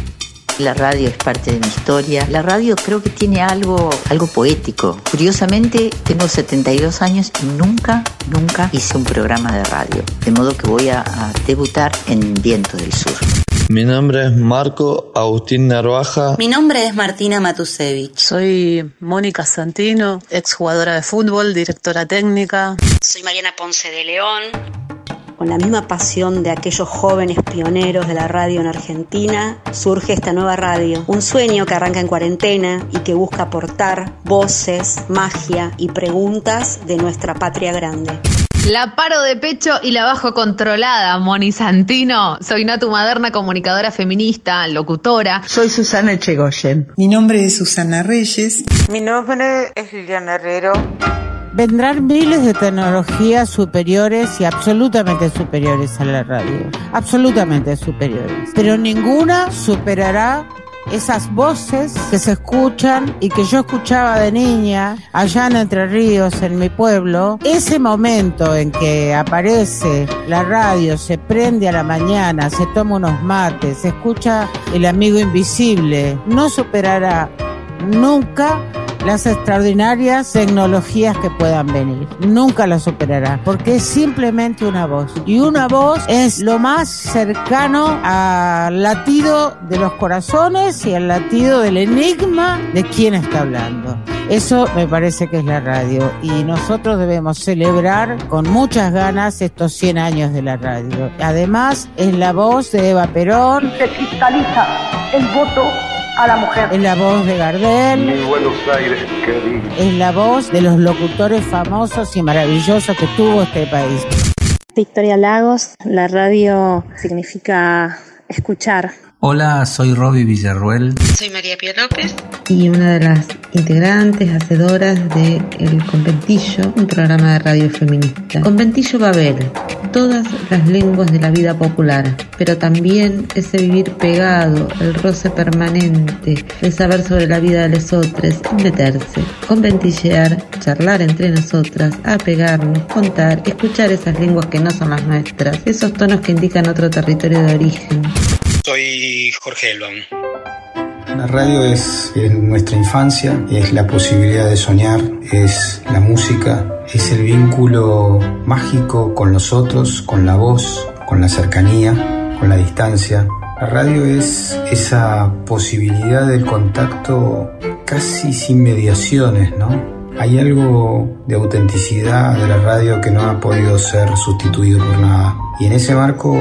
La radio es parte de mi historia. La radio creo que tiene algo, algo poético. Curiosamente, tengo 72 años y nunca, nunca hice un programa de radio. De modo que voy a, a debutar en Viento del Sur. Mi nombre es Marco Agustín Narvaja. Mi nombre es Martina Matusevich. Soy Mónica Santino, exjugadora de fútbol, directora técnica. Soy Mariana Ponce de León. Con la misma pasión de aquellos jóvenes pioneros de la radio en Argentina, surge esta nueva radio. Un sueño que arranca en cuarentena y que busca aportar voces, magia y preguntas de nuestra patria grande. La paro de pecho y la bajo controlada, Moni Santino. Soy Natu Maderna, comunicadora feminista, locutora. Soy Susana Echegoyen. Mi nombre es Susana Reyes. Mi nombre es Liliana Herrero. Vendrán miles de tecnologías superiores y absolutamente superiores a la radio. Absolutamente superiores. Pero ninguna superará esas voces que se escuchan y que yo escuchaba de niña allá en Entre Ríos, en mi pueblo, ese momento en que aparece la radio, se prende a la mañana, se toma unos mates, se escucha el amigo invisible, no superará nunca las extraordinarias tecnologías que puedan venir. Nunca la superará, porque es simplemente una voz. Y una voz es lo más cercano al latido de los corazones y al latido del enigma de quién está hablando. Eso me parece que es la radio y nosotros debemos celebrar con muchas ganas estos 100 años de la radio. Además, es la voz de Eva Perón. Se cristaliza el voto a la mujer. Es la voz de Gardel. Mi Buenos Aires, querido. Es la voz de los locutores famosos y maravillosos que tuvo este país. Victoria Lagos, la radio significa escuchar. Hola, soy Robbie Villarruel. Soy María Pía López. Y una de las integrantes, hacedoras de El Conventillo, un programa de radio feminista. Conventillo va a haber todas las lenguas de la vida popular, pero también ese vivir pegado, el roce permanente, el saber sobre la vida de los otros, meterse, conventillear, charlar entre nosotras, apegarnos, contar, escuchar esas lenguas que no son las nuestras, esos tonos que indican otro territorio de origen. Soy Jorge Elbaum. La radio es, nuestra infancia, es la posibilidad de soñar, es la música, es el vínculo mágico con los otros, con la voz, con la cercanía, con la distancia. La radio es esa posibilidad del contacto casi sin mediaciones, ¿no? Hay algo de autenticidad de la radio que no ha podido ser sustituido por nada. Y en ese marco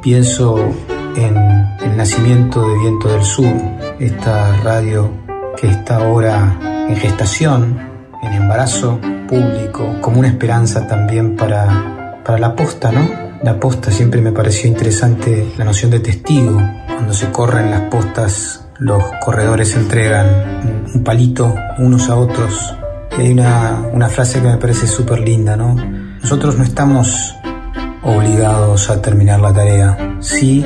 pienso en el nacimiento de Viento del Sur, esta radio que está ahora en gestación, en embarazo público, como una esperanza también para, para la posta, ¿no? La posta siempre me pareció interesante la noción de testigo. Cuando se corren las postas, los corredores entregan un palito unos a otros y hay una, una frase que me parece súper linda, ¿no? Nosotros no estamos obligados a terminar la tarea, sí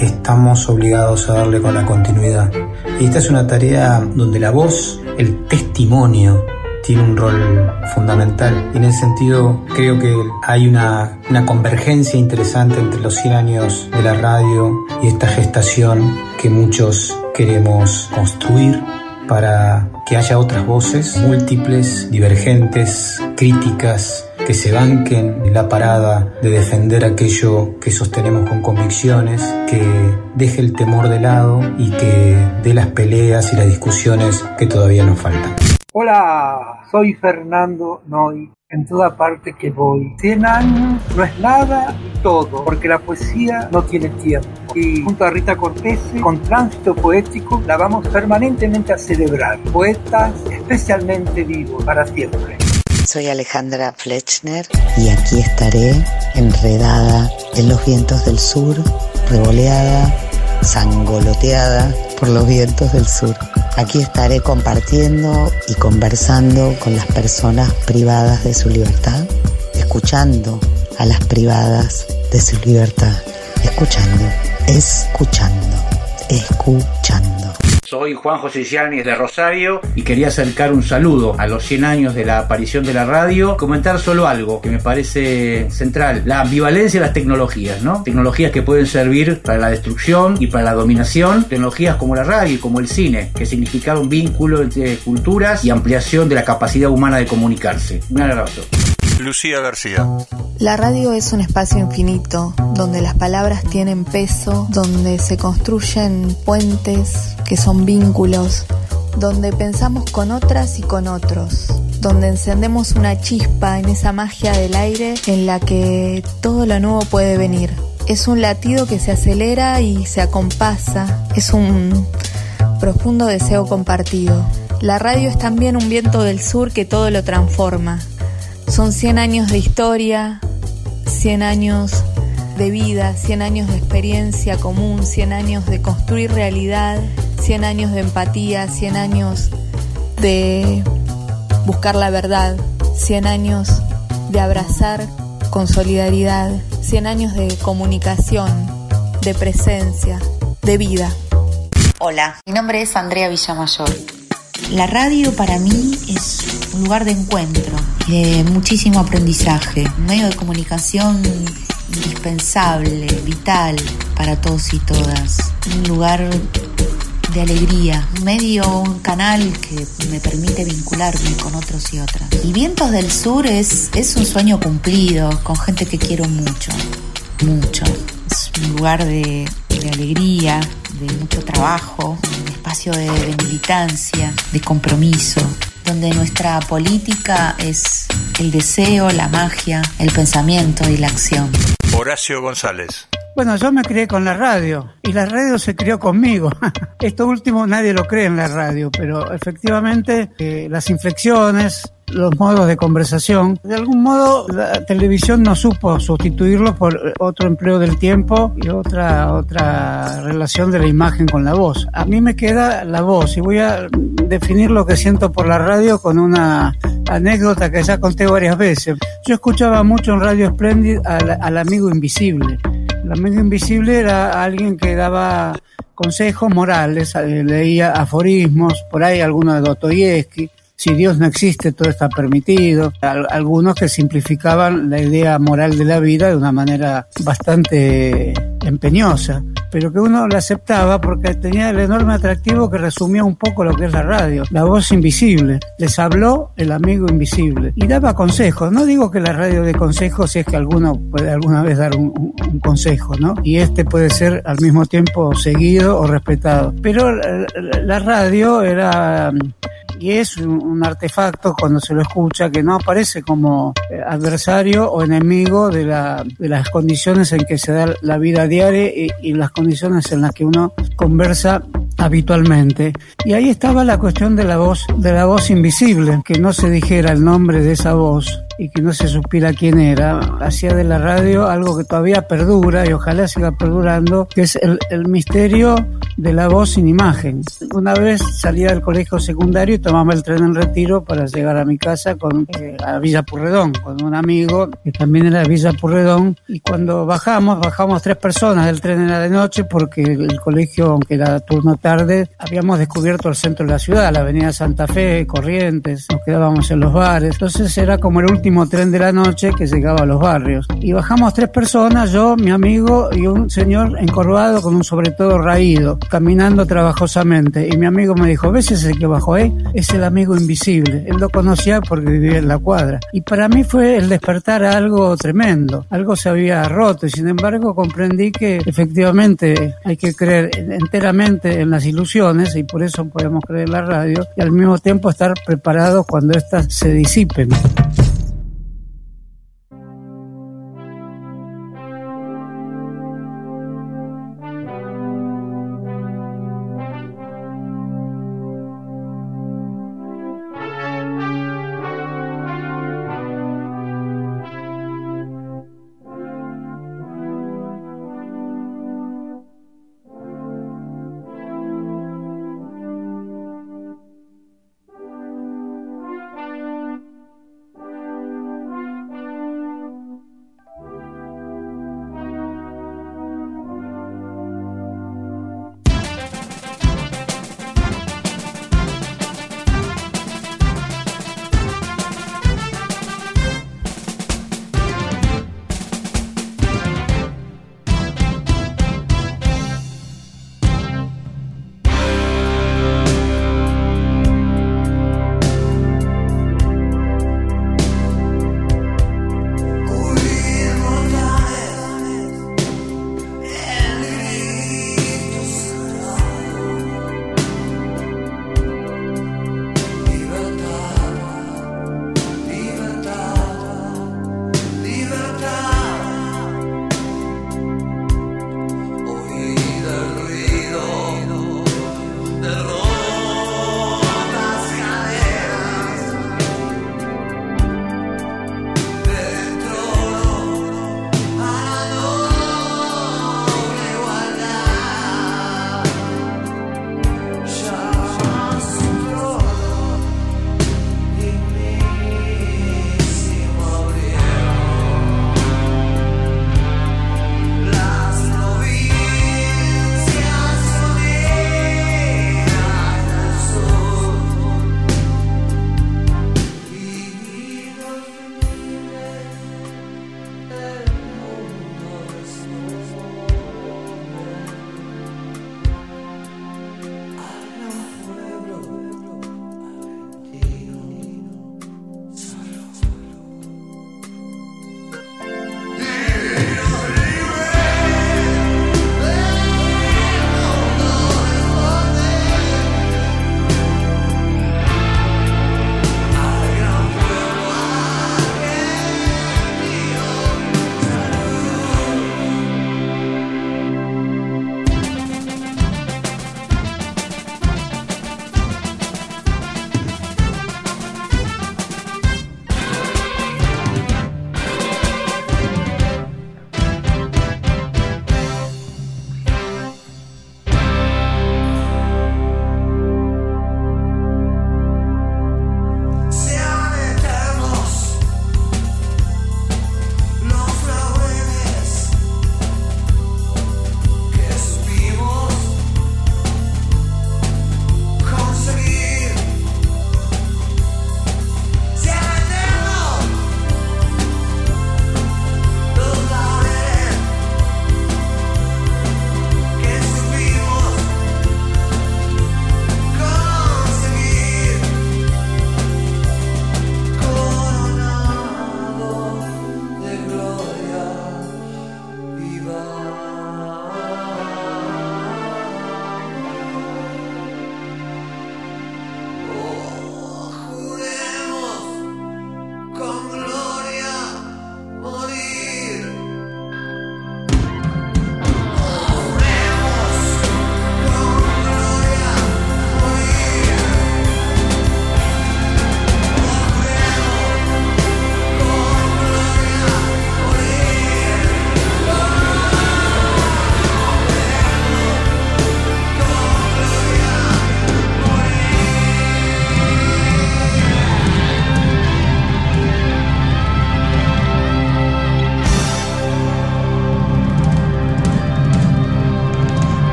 estamos obligados a darle con la continuidad. Y esta es una tarea donde la voz, el testimonio, tiene un rol fundamental. Y en ese sentido creo que hay una, una convergencia interesante entre los 100 años de la radio y esta gestación que muchos queremos construir para que haya otras voces múltiples, divergentes, críticas, que se banquen la parada de defender aquello que sostenemos con convicciones, que deje el temor de lado y que dé las peleas y las discusiones que todavía nos faltan. Hola, soy Fernando Noy. En toda parte que voy. 100 años no es nada todo, porque la poesía no tiene tiempo. Y junto a Rita Cortés, con tránsito poético, la vamos permanentemente a celebrar. Poetas especialmente vivos para siempre. Soy Alejandra Fletchner y aquí estaré enredada en los vientos del sur, revoleada, sangoloteada por los vientos del sur. Aquí estaré compartiendo y conversando con las personas privadas de su libertad, escuchando a las privadas de su libertad, escuchando, escuchando, escuchando. Soy Juan José Gianni de Rosario y quería acercar un saludo a los 100 años de la aparición de la radio. Comentar solo algo que me parece central: la ambivalencia de las tecnologías, ¿no? Tecnologías que pueden servir para la destrucción y para la dominación. Tecnologías como la radio y como el cine, que significaron vínculo entre culturas y ampliación de la capacidad humana de comunicarse. Un abrazo. Lucía García. La radio es un espacio infinito, donde las palabras tienen peso, donde se construyen puentes que son vínculos, donde pensamos con otras y con otros, donde encendemos una chispa en esa magia del aire en la que todo lo nuevo puede venir. Es un latido que se acelera y se acompasa, es un profundo deseo compartido. La radio es también un viento del sur que todo lo transforma, son 100 años de historia, 100 años de vida, 100 años de experiencia común, 100 años de construir realidad, 100 años de empatía, 100 años de buscar la verdad, 100 años de abrazar con solidaridad, 100 años de comunicación, de presencia, de vida. Hola, mi nombre es Andrea Villamayor. La radio para mí es un lugar de encuentro de muchísimo aprendizaje, un medio de comunicación indispensable, vital para todos y todas, un lugar de alegría, un medio, un canal que me permite vincularme con otros y otras. Y Vientos del Sur es, es un sueño cumplido, con gente que quiero mucho, mucho. Es un lugar de, alegría, de mucho trabajo, un espacio de militancia, de compromiso, donde nuestra política es el deseo, la magia, el pensamiento y la acción. Horacio González. Bueno, yo me crié con la radio y la radio se crió conmigo. Esto último nadie lo cree en la radio, pero efectivamente eh, las inflexiones, los modos de conversación. De algún modo la televisión no supo sustituirlo por otro empleo del tiempo y otra otra relación de la imagen con la voz. A mí me queda la voz y voy a definir lo que siento por la radio con una anécdota que ya conté varias veces. Yo escuchaba mucho en Radio Splendid al, al amigo invisible. El amigo invisible era alguien que daba consejos morales, leía aforismos, por ahí alguno de Dostoyevsky si Dios no existe, todo está permitido. Algunos que simplificaban la idea moral de la vida de una manera bastante empeñosa. pero que uno la aceptaba porque tenía el enorme atractivo que resumía un poco lo que es la radio, la voz invisible. Les habló el amigo invisible y daba consejos. No digo que la radio de consejos si es que alguno puede alguna vez dar un, consejo, ¿no? Y este puede ser al mismo tiempo seguido o respetado. Pero la radio era y es un, artefacto cuando se lo escucha que no aparece como eh, adversario o enemigo de, la, de las condiciones en que se da la vida diaria y, y las condiciones en las que uno conversa habitualmente. Y ahí estaba la cuestión de la voz, de la voz invisible, que no se dijera el nombre de esa voz y que no se supiera quién era, hacía de la radio algo que todavía perdura y ojalá siga perdurando, que es el, el misterio de la voz sin imagen. Una vez salía del colegio secundario y tomaba el tren en retiro para llegar a mi casa con, eh, a Villa Purredón, con un amigo que también era de Villa Purredón. Y cuando bajamos, bajamos tres personas del tren era de noche porque el colegio, aunque era turno tarde, habíamos descubierto el centro de la ciudad, la avenida Santa Fe, Corrientes, nos quedábamos en los bares. Entonces era como el último tren de la noche que llegaba a los barrios. Y bajamos tres personas, yo, mi amigo y un señor encorvado con un sobre todo raído caminando trabajosamente y mi amigo me dijo, ¿ves ese que bajó ahí? Es el amigo invisible. Él lo conocía porque vivía en la cuadra. Y para mí fue el despertar a algo tremendo. Algo se había roto y sin embargo comprendí que efectivamente hay que creer enteramente en las ilusiones y por eso podemos creer en la radio y al mismo tiempo estar preparados cuando éstas se disipen.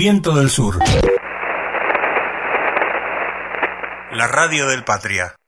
Viento del Sur. La radio del Patria.